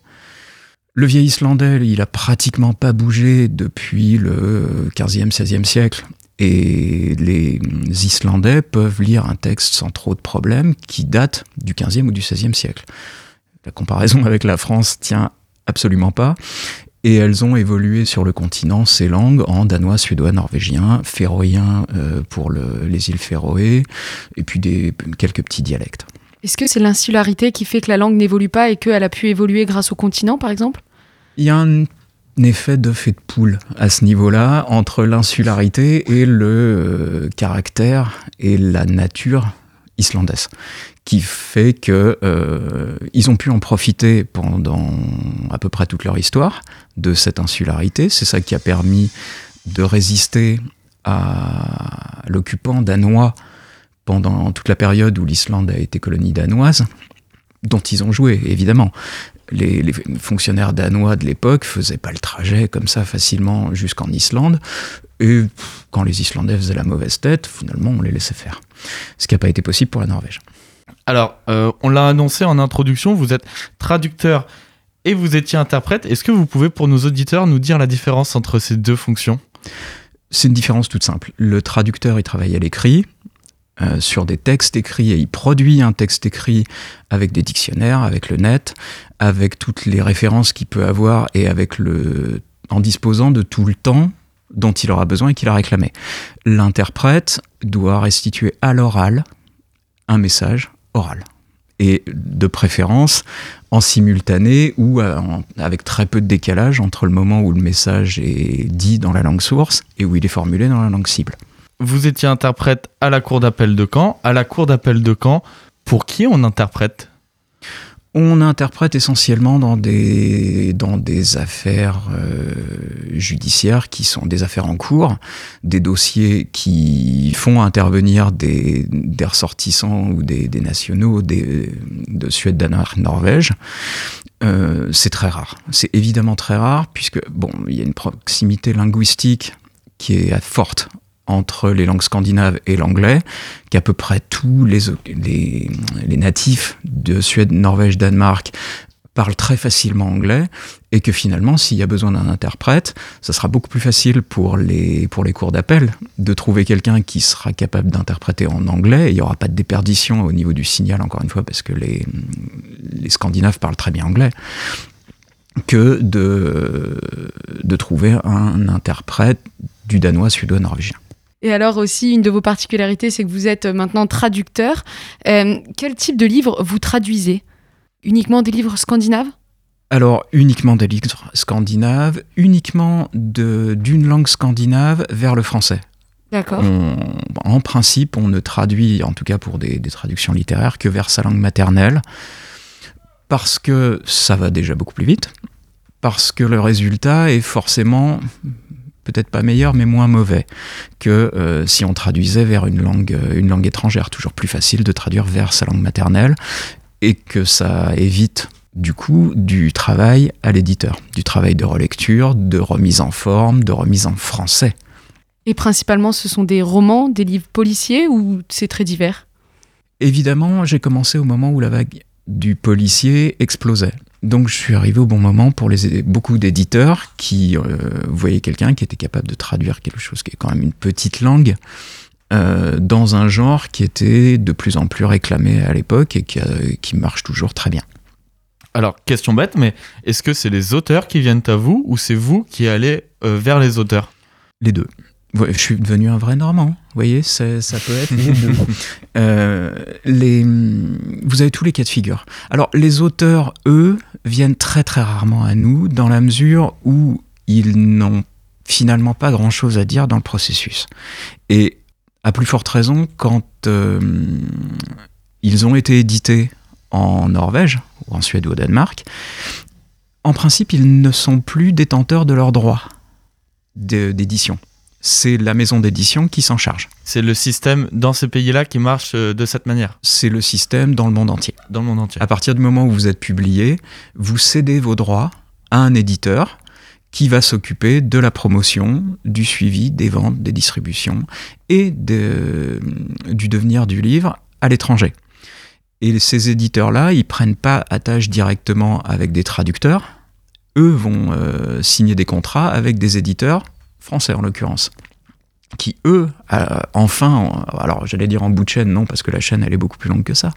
Le vieil islandais, il a pratiquement pas bougé depuis le 15e, 16e siècle. Et les Islandais peuvent lire un texte sans trop de problèmes qui date du 15e ou du 16e siècle. La comparaison avec la France tient absolument pas. Et elles ont évolué sur le continent, ces langues, en danois, suédois, norvégien, féroïen euh, pour les îles Féroé, et puis des, quelques petits dialectes. Est-ce que c'est l'insularité qui fait que la langue n'évolue pas et qu'elle a pu évoluer grâce au continent, par exemple? Il y a un effet de fait de poule à ce niveau-là, entre l'insularité et le euh, caractère et la nature islandaise qui fait que euh, ils ont pu en profiter pendant à peu près toute leur histoire de cette insularité. C'est ça qui a permis de résister à l'occupant danois pendant toute la période où l'Islande a été colonie danoise, dont ils ont joué, évidemment. Les, fonctionnaires danois de l'époque faisaient pas le trajet comme ça facilement jusqu'en Islande. Et quand les Islandais faisaient la mauvaise tête, finalement, on les laissait faire. Ce qui n'a pas été possible pour la Norvège. Alors, euh, on l'a annoncé en introduction, vous êtes traducteur et vous étiez interprète. Est-ce que vous pouvez, pour nos auditeurs, nous dire la différence entre ces deux fonctions? C'est une différence toute simple. Le traducteur, il travaille à l'écrit, euh, sur des textes écrits et il produit un texte écrit avec des dictionnaires, avec le net, avec toutes les références qu'il peut avoir et avec le en disposant de tout le temps dont il aura besoin et qu'il a réclamé. L'interprète doit restituer à l'oral un message oral. Et de préférence en simultané ou euh, avec très peu de décalage entre le moment où le message est dit dans la langue source et où il est formulé dans la langue cible. Vous étiez interprète à la cour d'appel de Caen. À la cour d'appel de Caen, pour qui on interprète? On interprète essentiellement dans des, dans des affaires euh, judiciaires qui sont des affaires en cours, des dossiers qui font intervenir des, des ressortissants ou des, nationaux des, de Suède, Danemark, Norvège. Euh, c'est très rare. C'est évidemment très rare puisque bon, il y a une proximité linguistique qui est forte entre les langues scandinaves et l'anglais, qu'à peu près tous les, les, natifs de Suède, Norvège, Danemark parlent très facilement anglais et que finalement, s'il y a besoin d'un interprète, ça sera beaucoup plus facile pour les, pour les cours d'appel de trouver quelqu'un qui sera capable d'interpréter en anglais. Il n'y aura pas de déperdition au niveau du signal, encore une fois, parce que les, les Scandinaves parlent très bien anglais que de, de trouver un interprète du danois, suédois, norvégien. Et alors aussi, une de vos particularités, c'est que vous êtes maintenant traducteur. Euh, quel type de livres vous traduisez? Uniquement des livres scandinaves? Alors, uniquement des livres scandinaves, uniquement d'une langue scandinave vers le français. D'accord. En principe, on ne traduit, en tout cas pour des, des, traductions littéraires, que vers sa langue maternelle, parce que ça va déjà beaucoup plus vite, parce que le résultat est forcément peut-être pas meilleur, mais moins mauvais que euh, si on traduisait vers une langue, euh, une langue étrangère. Toujours plus facile de traduire vers sa langue maternelle et que ça évite du coup du travail à l'éditeur, du travail de relecture, de remise en forme, de remise en français. Et principalement, ce sont des romans, des livres policiers ou c'est très divers? Évidemment, j'ai commencé au moment où la vague du policier explosait. Donc je suis arrivé au bon moment pour les, beaucoup d'éditeurs qui euh, voyaient quelqu'un qui était capable de traduire quelque chose qui est quand même une petite langue euh, dans un genre qui était de plus en plus réclamé à l'époque et qui, qui marche toujours très bien. Alors, question bête, mais est-ce que c'est les auteurs qui viennent à vous ou c'est vous qui allez euh, vers les auteurs? Les deux. Ouais, je suis devenu un vrai Normand. Vous voyez, ça peut être les deux. Euh, les, vous avez tous les cas de figure. Alors, les auteurs, eux, viennent très très rarement à nous dans la mesure où ils n'ont finalement pas grand-chose à dire dans le processus. Et à plus forte raison, quand euh, ils ont été édités en Norvège, ou en Suède ou au Danemark, en principe, ils ne sont plus détenteurs de leurs droits d'édition. C'est la maison d'édition qui s'en charge. C'est le système dans ces pays-là qui marche euh, de cette manière, C'est le système dans le monde entier. dans le monde entier. À partir du moment où vous êtes publié, vous cédez vos droits à un éditeur qui va s'occuper de la promotion, du suivi, des ventes, des distributions et de- du devenir du livre à l'étranger. Et ces éditeurs-là, ils prennent pas attache directement avec des traducteurs. Eux vont euh, signer des contrats avec des éditeurs, français en l'occurrence, qui eux, euh, enfin, en- alors j'allais dire en bout de chaîne, non, parce que la chaîne elle est beaucoup plus longue que ça,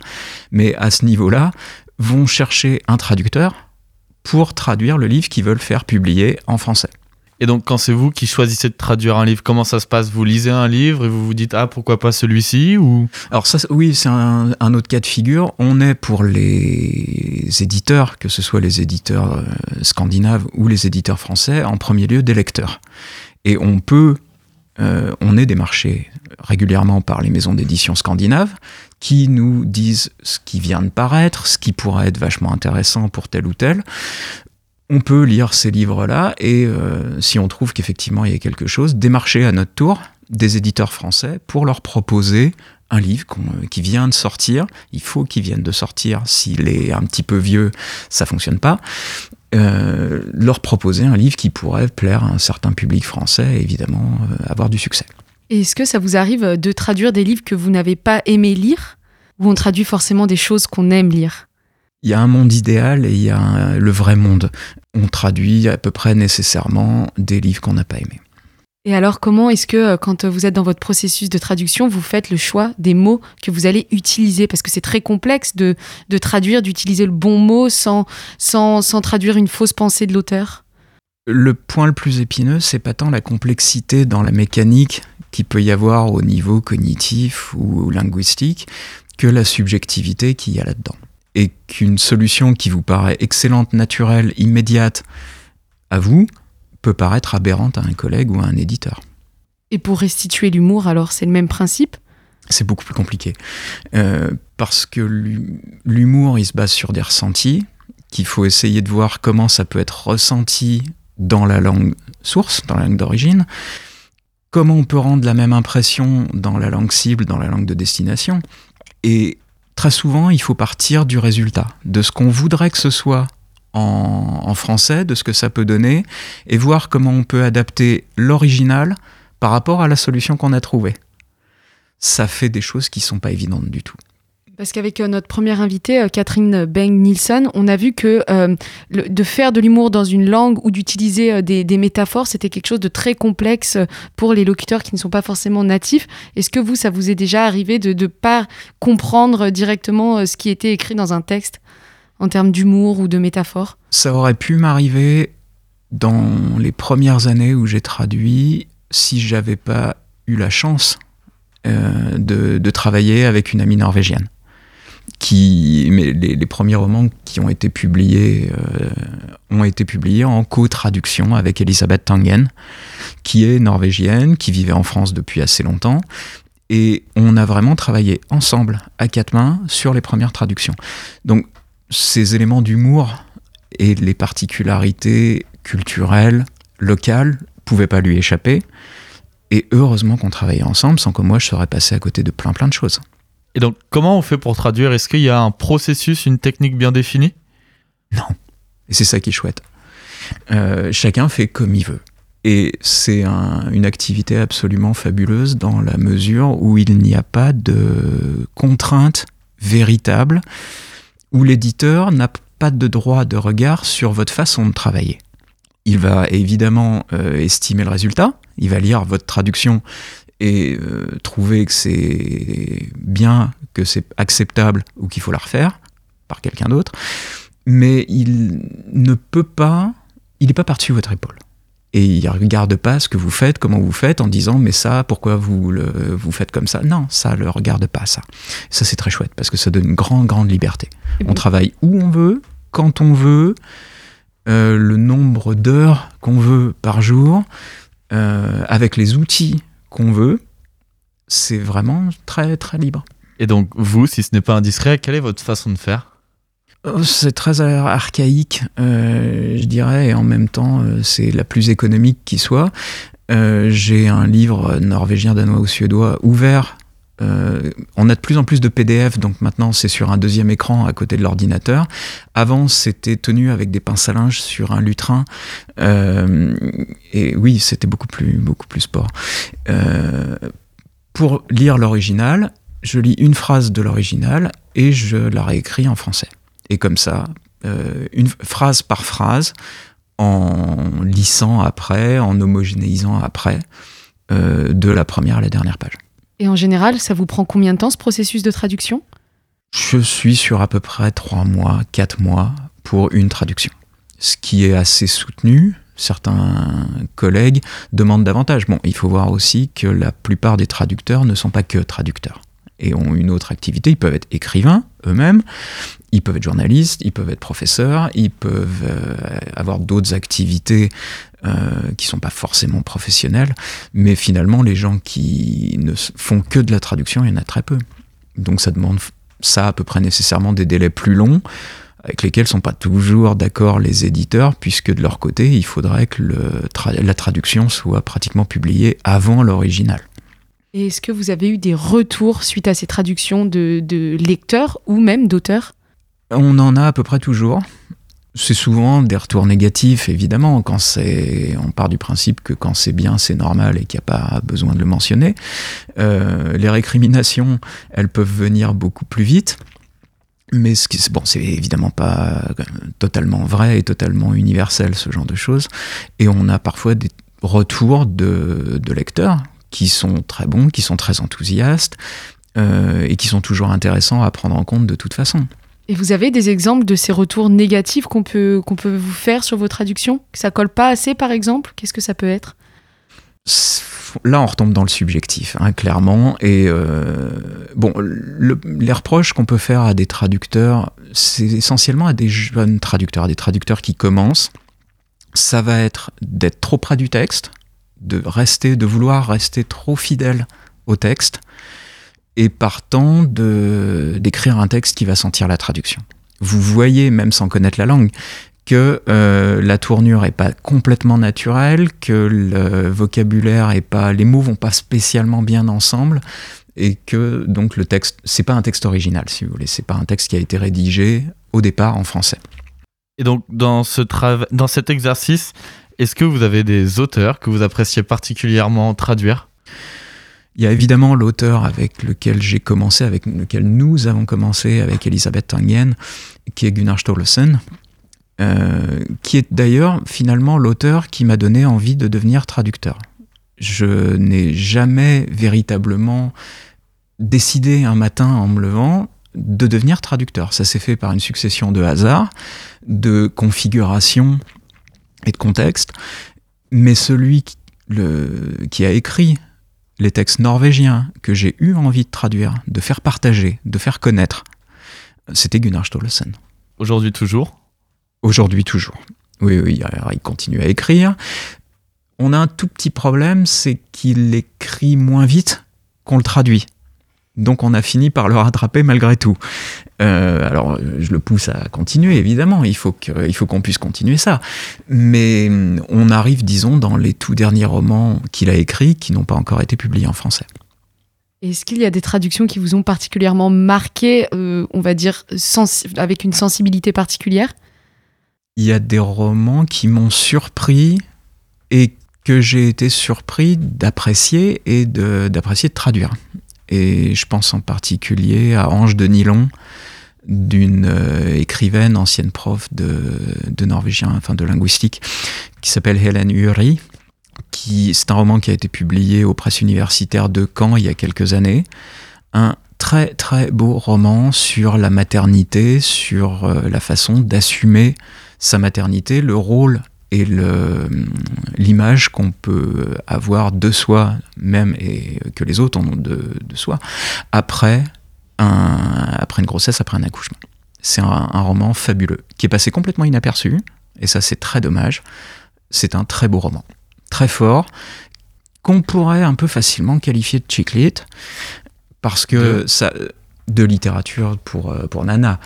mais à ce niveau-là, vont chercher un traducteur pour traduire le livre qu'ils veulent faire publier en français. Et donc, quand c'est vous qui choisissez de traduire un livre, comment ça se passe? Vous lisez un livre et vous vous dites ah pourquoi pas celui-ci ou? Alors ça, oui, c'est un, un autre cas de figure. On est pour les éditeurs, que ce soit les éditeurs euh, scandinaves ou les éditeurs français, en premier lieu des lecteurs. Et on peut, euh, on est démarché régulièrement par les maisons d'édition scandinaves qui nous disent ce qui vient de paraître, ce qui pourrait être vachement intéressant pour tel ou tel. On peut lire ces livres-là et euh, si on trouve qu'effectivement il y a quelque chose, démarcher à notre tour des éditeurs français pour leur proposer un livre qu'on- qui vient de sortir. Il faut qu'il vienne de sortir. S'il est un petit peu vieux, ça fonctionne pas. Euh, leur proposer un livre qui pourrait plaire à un certain public français et évidemment euh, avoir du succès. Est-ce que ça vous arrive de traduire des livres que vous n'avez pas aimé lire? Ou on traduit forcément des choses qu'on aime lire? Il y a un monde idéal et il y a un- le vrai monde. On traduit à peu près nécessairement des livres qu'on n'a pas aimés. Et alors, comment est-ce que, euh, quand vous êtes dans votre processus de traduction, vous faites le choix des mots que vous allez utiliser? Parce que c'est très complexe de, de traduire, d'utiliser le bon mot sans, sans, sans traduire une fausse pensée de l'auteur. Le point le plus épineux, c'est pas tant la complexité dans la mécanique qu'il peut y avoir au niveau cognitif ou linguistique que la subjectivité qu'il y a là-dedans. Et qu'une solution qui vous paraît excellente, naturelle, immédiate à vous, peut paraître aberrante à un collègue ou à un éditeur. Et pour restituer l'humour, alors, c'est le même principe? C'est beaucoup plus compliqué. Euh, parce que l'hu- l'humour, il se base sur des ressentis, qu'il faut essayer de voir comment ça peut être ressenti dans la langue source, dans la langue d'origine, comment on peut rendre la même impression dans la langue cible, dans la langue de destination. Et très souvent, il faut partir du résultat, de ce qu'on voudrait que ce soit en, français, de ce que ça peut donner, et voir comment on peut adapter l'original par rapport à la solution qu'on a trouvée ça fait des choses qui sont pas évidentes du tout. Parce qu'avec euh, notre première invitée, euh, Catherine Beng-Nielsen, on a vu que euh, de faire de l'humour dans une langue ou d'utiliser des, des métaphores, c'était quelque chose de très complexe pour les locuteurs qui ne sont pas forcément natifs. Est-ce que vous, ça vous est déjà arrivé de ne pas comprendre directement ce qui était écrit dans un texte? En termes d'humour ou de métaphore Ça aurait pu m'arriver dans les premières années où j'ai traduit si j'avais pas eu la chance euh, de, travailler avec une amie norvégienne. Qui, mais les, les premiers romans qui ont été publiés euh, ont été publiés en co-traduction avec Elisabeth Tangen, qui est norvégienne, qui vivait en France depuis assez longtemps. Et on a vraiment travaillé ensemble, à quatre mains, sur les premières traductions. Donc, ces éléments d'humour et les particularités culturelles, locales, pouvaient pas lui échapper. Et heureusement qu'on travaillait ensemble, sans que moi je serais passé à côté de plein plein de choses. Et donc, comment on fait pour traduire? Est-ce qu'il y a un processus, une technique bien définie? Et c'est ça qui est chouette. Euh, chacun fait comme il veut. Et c'est un- une activité absolument fabuleuse dans la mesure où il n'y a pas de contraintes véritable, où l'éditeur n'a pas de droit de regard sur votre façon de travailler. Il va évidemment euh, estimer le résultat, il va lire votre traduction et euh, trouver que c'est bien, que c'est acceptable ou qu'il faut la refaire par quelqu'un d'autre, mais il ne peut pas, il n'est pas par-dessus votre épaule. Et il ne regarde pas ce que vous faites, comment vous faites, en disant mais ça, pourquoi vous le, vous faites comme ça? Non, ça ne le regarde pas, ça. Ça, c'est très chouette parce que ça donne une grande, grande liberté. On travaille où on veut, quand on veut, euh, le nombre d'heures qu'on veut par jour, euh, avec les outils qu'on veut. C'est vraiment très, très libre. Et donc, vous, si ce n'est pas indiscret, quelle est votre façon de faire? C'est très archaïque, euh, je dirais, et en même temps, euh, c'est la plus économique qui soit. Euh, J'ai un livre norvégien, danois ou suédois ouvert. On a de plus en plus de PDF, donc maintenant c'est sur un deuxième écran à côté de l'ordinateur. Avant, c'était tenu avec des pinces à linge sur un lutrin. Et oui, c'était beaucoup plus, beaucoup plus sport. Pour lire l'original, je lis une phrase de l'original et je la réécris en français. Et comme ça, euh, une phrase par phrase, en lissant après, en homogénéisant après, euh, de la première à la dernière page. Et en général, ça vous prend combien de temps ce processus de traduction? Je suis sur à peu près 3 mois, 4 mois pour une traduction. Ce qui est assez soutenu. Certains collègues demandent davantage. Bon, il faut voir aussi que la plupart des traducteurs ne sont pas que traducteurs et ont une autre activité. Ils peuvent être écrivains eux-mêmes, ils peuvent être journalistes, ils peuvent être professeurs, ils peuvent euh, avoir d'autres activités euh, qui sont pas forcément professionnelles. Mais finalement, les gens qui ne font que de la traduction, il y en a très peu. Donc ça demande ça à peu près nécessairement des délais plus longs avec lesquels sont pas toujours d'accord les éditeurs, puisque de leur côté, il faudrait que la traduction soit pratiquement publiée avant l'original. Est-ce que vous avez eu des retours suite à ces traductions de, lecteurs ou même d'auteurs? On en a à peu près toujours. C'est souvent des retours négatifs, évidemment, quand c'est, on part du principe que quand c'est bien, c'est normal et qu'il n'y a pas besoin de le mentionner. Euh, les récriminations, elles peuvent venir beaucoup plus vite. Mais ce qui, bon, évidemment pas totalement vrai et totalement universel, ce genre de choses. Et on a parfois des retours de lecteurs qui sont très bons, qui sont très enthousiastes euh, et qui sont toujours intéressants à prendre en compte de toute façon. Et vous avez des exemples de ces retours négatifs qu'on peut, qu'on peut vous faire sur vos traductions? Que ça colle pas assez, par exemple? Qu'est-ce que ça peut être? Là, on retombe dans le subjectif, hein, clairement. Et euh, bon, le- les reproches qu'on peut faire à des traducteurs, c'est essentiellement à des jeunes traducteurs, à des traducteurs qui commencent. Ça va être d'être trop près du texte, de rester, de vouloir rester trop fidèle au texte, et partant de d'écrire un texte qui va sentir la traduction. Vous voyez, même sans connaître la langue, que euh, la tournure est pas complètement naturelle, que le vocabulaire est pas, les mots vont pas spécialement bien ensemble, et que donc le texte, c'est pas un texte original, si vous voulez, c'est pas un texte qui a été rédigé au départ en français. Et donc, dans, ce dans cet exercice, est-ce que vous avez des auteurs que vous appréciez particulièrement traduire? Il y a évidemment l'auteur avec lequel j'ai commencé, avec lequel nous avons commencé avec Elisabeth Tangen, qui est Gunnar Stolesen, euh, qui est d'ailleurs finalement l'auteur qui m'a donné envie de devenir traducteur. Je n'ai jamais véritablement décidé un matin en me levant de devenir traducteur. Ça s'est fait par une succession de hasards, de configurations et de contextes. Mais celui qui, le, qui a écrit les textes norvégiens que j'ai eu envie de traduire, de faire partager, de faire connaître, c'était Gunnar Stolesen. Aujourd'hui toujours? Aujourd'hui toujours. Oui, oui, il continue à écrire. On a un tout petit problème, c'est qu'il écrit moins vite qu'on le traduit. Donc on a fini par le rattraper malgré tout. Euh, alors je le pousse à continuer, évidemment, il faut faut qu'on puisse continuer ça. Mais hum, on arrive, disons, dans les tout derniers romans qu'il a écrits qui n'ont pas encore été publiés en français. Est-ce qu'il y a des traductions qui vous ont particulièrement marqué, euh, on va dire, avec une sensibilité particulière? Il y a des romans qui m'ont surpris et que j'ai été surpris d'apprécier et de- d'apprécier de, traduire. Et je pense en particulier à Ange de Nylon, d'une euh, écrivaine, ancienne prof de, de norvégien, enfin de linguistique, qui s'appelle Helen Uri. Qui, c'est un roman qui a été publié aux presses universitaires de Caen il y a quelques années. Un très très beau roman sur la maternité, sur euh, la façon d'assumer sa maternité, le rôle et le, l'image qu'on peut avoir de soi même et que les autres ont de, de soi après, un, après une grossesse, après un accouchement. C'est un, un roman fabuleux qui est passé complètement inaperçu et ça c'est très dommage. C'est un très beau roman, très fort, qu'on pourrait un peu facilement qualifier de chick lit parce que De- ça de littérature pour euh, pour Nana.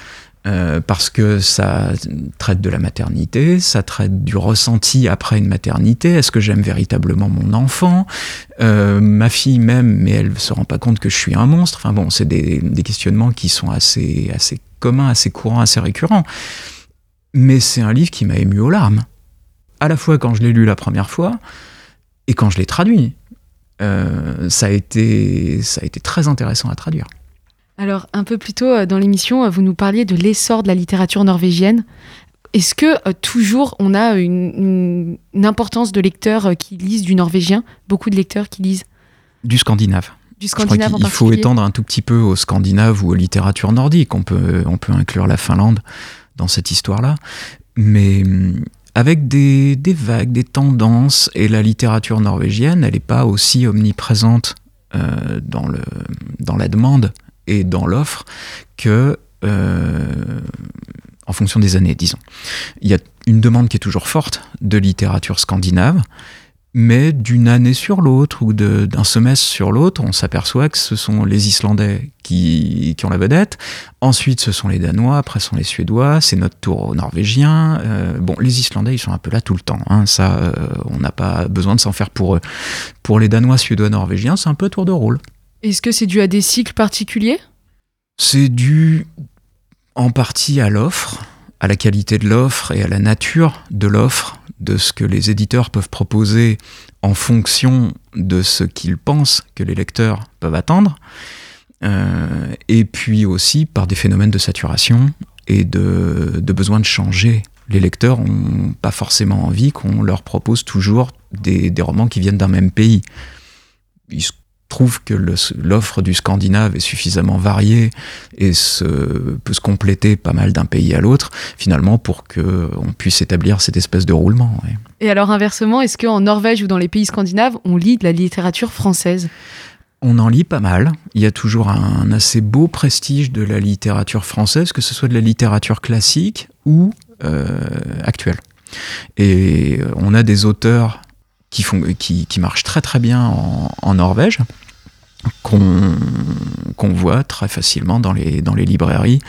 Euh, parce que ça traite de la maternité, ça traite du ressenti après une maternité. Est-ce que j'aime véritablement mon enfant? Euh, Ma fille m'aime, mais elle se rend pas compte que je suis un monstre. Enfin bon, c'est des, des questionnements qui sont assez, assez communs, assez courants, assez récurrents. Mais c'est un livre qui m'a ému aux larmes. À la fois quand je l'ai lu la première fois et quand je l'ai traduit. Euh, ça, a été, ça a été très intéressant à traduire. Alors, un peu plus tôt euh, dans l'émission, euh, vous nous parliez de l'essor de la littérature norvégienne. Est-ce que euh, toujours on a une, une- une importance de lecteurs euh, qui lisent du norvégien? Beaucoup de lecteurs qui lisent? Du scandinave. du Je crois scandinave en qu'il faut étendre un tout petit peu au scandinave ou aux littératures nordiques. On peut, on peut inclure la Finlande dans cette histoire-là. Mais hum, avec des, des vagues, des tendances, et la littérature norvégienne, elle n'est pas aussi omniprésente euh, dans, le, dans la demande et dans l'offre que euh, en fonction des années, disons. Il y a une demande qui est toujours forte de littérature scandinave, mais d'une année sur l'autre ou d'un semestre sur l'autre, on s'aperçoit que ce sont les Islandais qui, qui ont la vedette. Ensuite, ce sont les Danois, après ce sont les Suédois, c'est notre tour aux Norvégiens. Euh, bon, les Islandais, ils sont un peu là tout le temps. hein. Ça, euh, on n'a pas besoin de s'en faire pour eux. Pour les Danois, Suédois, Norvégiens, c'est un peu tour de rôle. Est-ce que c'est dû à des cycles particuliers? C'est dû en partie à l'offre, à la qualité de l'offre et à la nature de l'offre, de ce que les éditeurs peuvent proposer en fonction de ce qu'ils pensent que les lecteurs peuvent attendre, Euh, et puis aussi par des phénomènes de saturation et de, besoin de changer. Les lecteurs n'ont pas forcément envie qu'on leur propose toujours des, romans qui viennent d'un même pays. Trouve que l'offre du Scandinave est suffisamment variée et se, peut se compléter pas mal d'un pays à l'autre, finalement, pour qu'on puisse établir cette espèce de roulement. ouais. Et alors inversement, est-ce qu'en Norvège ou dans les pays scandinaves, on lit de la littérature française? On en lit pas mal. Il y a toujours un assez beau prestige de la littérature française, que ce soit de la littérature classique ou euh, actuelle. Et euh, on a des auteurs qui, font, qui, qui marchent très très bien en, en Norvège, qu'on voit très facilement dans les, dans les librairies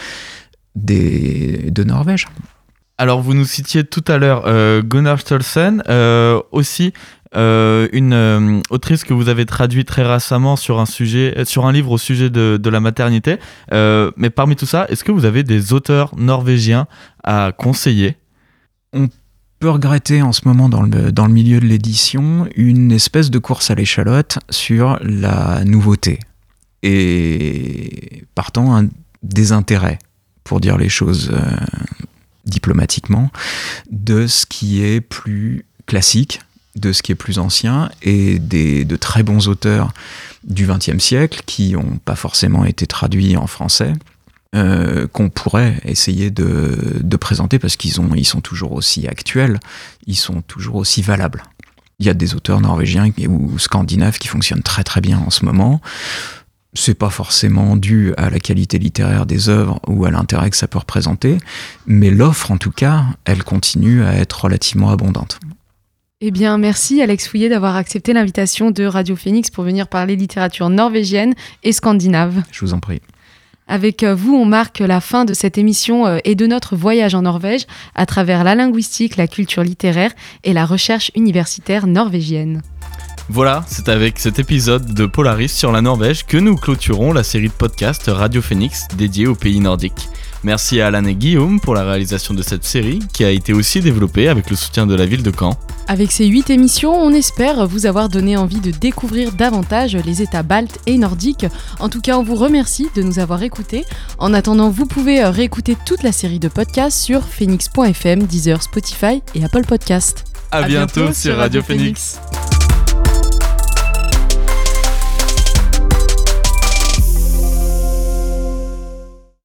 des, de Norvège. Alors, vous nous citiez tout à l'heure euh, Gunnar Stolsen, euh, aussi euh, une autrice que vous avez traduite très récemment sur un sujet, sur un livre au sujet de, de la maternité. Mais parmi tout ça, est-ce que vous avez des auteurs norvégiens à conseiller? Regretter en ce moment dans le, dans le milieu de l'édition une espèce de course à l'échalote sur la nouveauté et partant un désintérêt, pour dire les choses euh, diplomatiquement, de ce qui est plus classique, de ce qui est plus ancien et des, de très bons auteurs du XXe siècle qui n'ont pas forcément été traduits en français euh, qu'on pourrait essayer de, de présenter parce qu'ils ont, ils sont toujours aussi actuels, ils sont toujours aussi valables. Il y a des auteurs norvégiens ou scandinaves qui fonctionnent très très bien en ce moment. C'est pas forcément dû à la qualité littéraire des œuvres ou à l'intérêt que ça peut représenter, mais l'offre en tout cas, elle continue à être relativement abondante. Eh bien, merci Alex Fouillet d'avoir accepté l'invitation de Radio Phoenix pour venir parler littérature norvégienne et scandinave. Je vous en prie. Avec euh, vous, on marque la fin de cette émission euh, et de notre voyage en Norvège à travers la linguistique, la culture littéraire et la recherche universitaire norvégienne. Voilà, c'est avec cet épisode de Polaris sur la Norvège que nous clôturons la série de podcasts Radio Phoenix dédiée aux pays nordiques. Merci à Alan et Guillaume pour la réalisation de cette série qui a été aussi développée avec le soutien de la ville de Caen. Avec ces 8 émissions, on espère vous avoir donné envie de découvrir davantage les États baltes et nordiques. En tout cas, on vous remercie de nous avoir écoutés. En attendant, vous pouvez réécouter toute la série de podcasts sur phoenix.fm, Deezer, Spotify et Apple Podcasts. À, bientôt, sur Radio, Phoenix.